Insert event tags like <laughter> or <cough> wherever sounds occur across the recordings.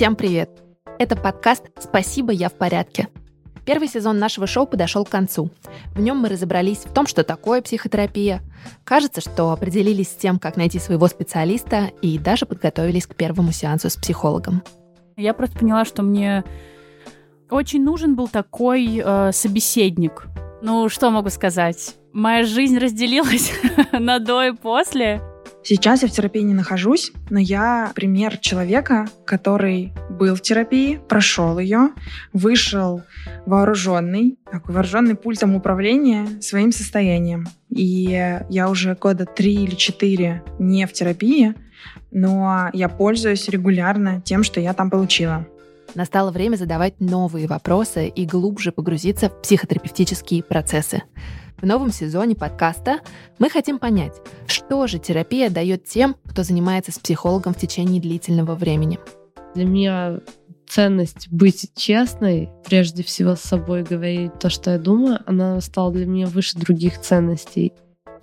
Всем привет! Это подкаст «Спасибо, я в порядке». Первый сезон нашего шоу подошел к концу. В нем мы разобрались в том, что такое психотерапия. Кажется, что определились с тем, как найти своего специалиста и даже подготовились к первому сеансу с психологом. Я просто поняла, что мне очень нужен был такой э, собеседник. Ну, что могу сказать? Моя жизнь разделилась <laughs> на до и после. Сейчас я в терапии не нахожусь, но я пример человека, который был в терапии, прошел ее, вышел вооруженный, такой вооруженный пультом управления своим состоянием. И я уже года три или четыре не в терапии, но я пользуюсь регулярно тем, что я там получила. Настало время задавать новые вопросы и глубже погрузиться в психотерапевтические процессы. В новом сезоне подкаста мы хотим понять, что же терапия дает тем, кто занимается с психологом в течение длительного времени. Для меня ценность быть честной, прежде всего с собой говорить то, что я думаю, она стала для меня выше других ценностей.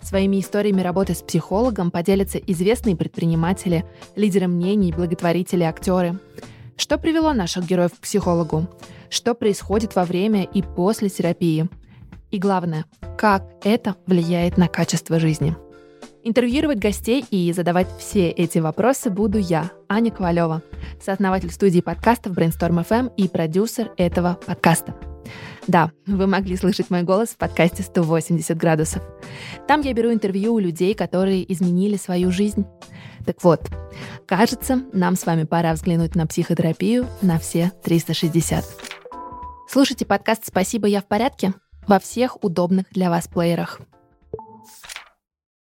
Своими историями работы с психологом поделятся известные предприниматели, лидеры мнений, благотворители, актеры. Что привело наших героев к психологу? Что происходит во время и после терапии? И главное, как это влияет на качество жизни. Интервьюировать гостей и задавать все эти вопросы буду я, Аня Ковалева, сооснователь студии подкастов Brainstorm FM и продюсер этого подкаста. Да, вы могли слышать мой голос в подкасте «180 градусов». Там я беру интервью у людей, которые изменили свою жизнь. Так вот, кажется, нам с вами пора взглянуть на психотерапию на все 360. Слушайте подкаст «Спасибо, я в порядке» во всех удобных для вас плеерах.